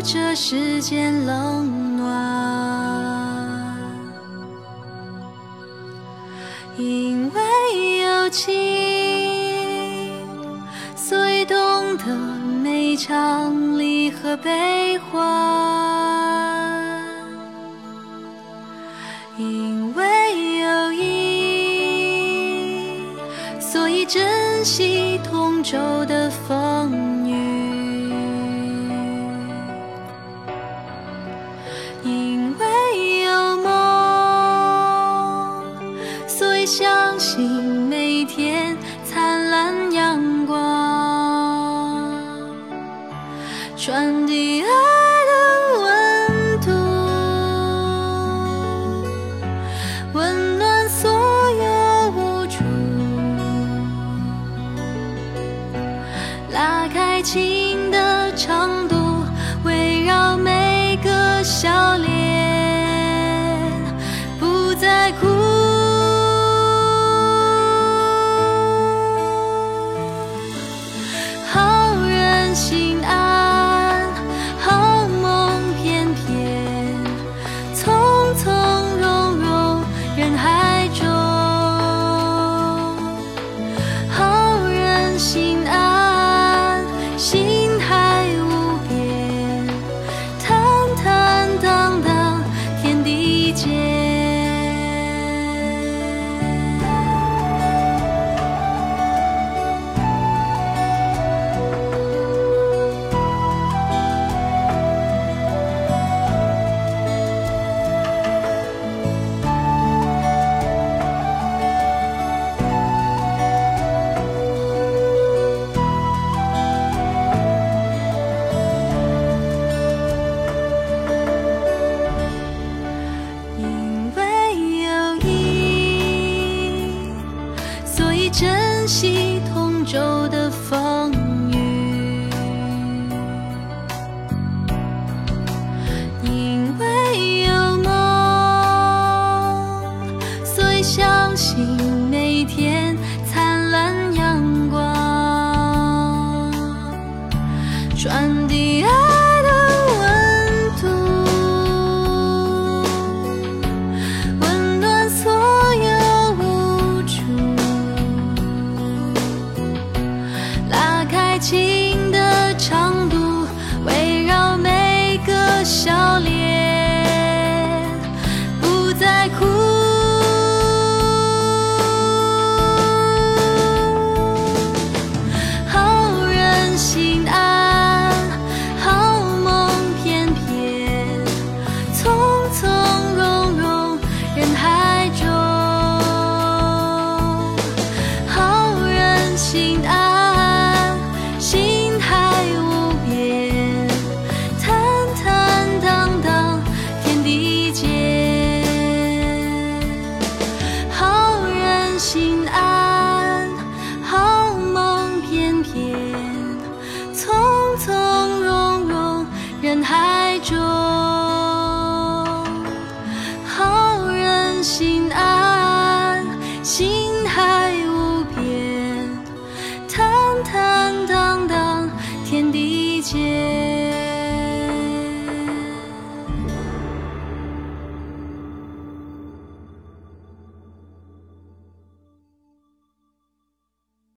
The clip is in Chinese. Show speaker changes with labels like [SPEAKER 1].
[SPEAKER 1] 这世间冷暖，因为有情，所以懂得每一场离合悲欢，因为有意，所以珍惜同舟的风传递爱的温度，温暖所有无助，拉开情的长度，围绕每个笑脸，心每天心安，好梦翩翩，从从容容人海中。